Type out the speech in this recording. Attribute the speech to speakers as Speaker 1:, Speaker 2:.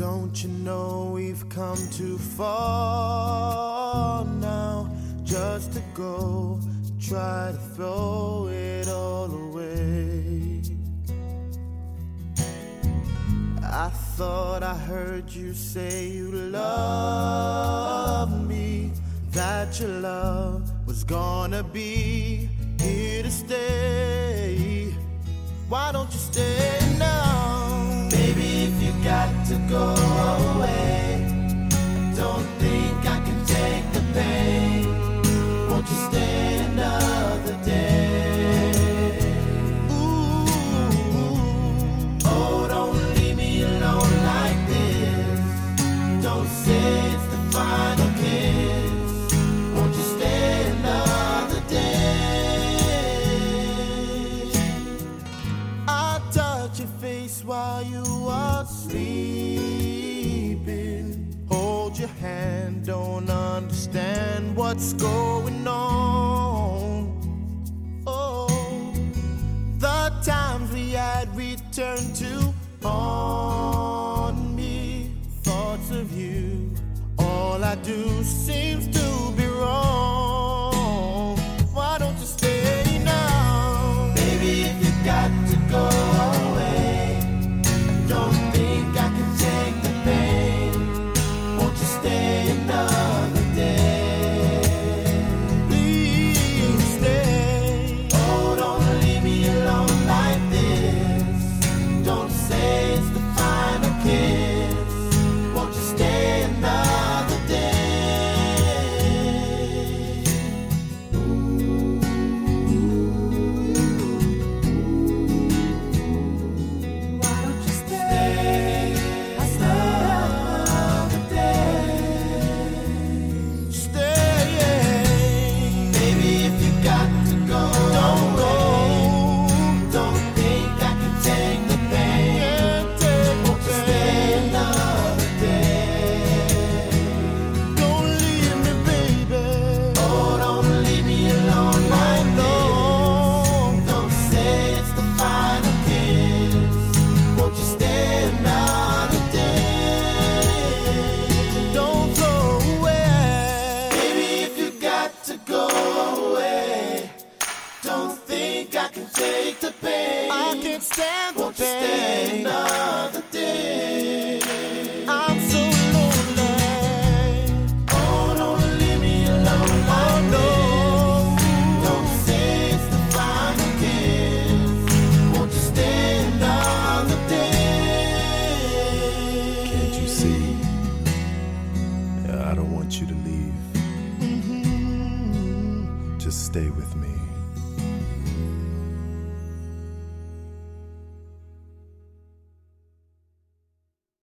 Speaker 1: Don't you know we've come too far now just to go try to throw it all away? I thought I heard you say you love me, that your love was gonna be to go away, don't your face while you are sleeping. Hold your hand, don't understand what's going on. Oh, the times we had returned to haunt me. Thoughts of you, all I do seems to Don't say it's the can the pain. I can't stand the Won't pain. Stay another day. I'm so lonely. Oh, don't leave me alone oh, like this. Don't say it's the final kiss. Won't you stay another day?
Speaker 2: Can't you see? I don't want you to leave. Mm-hmm. Just stay with me.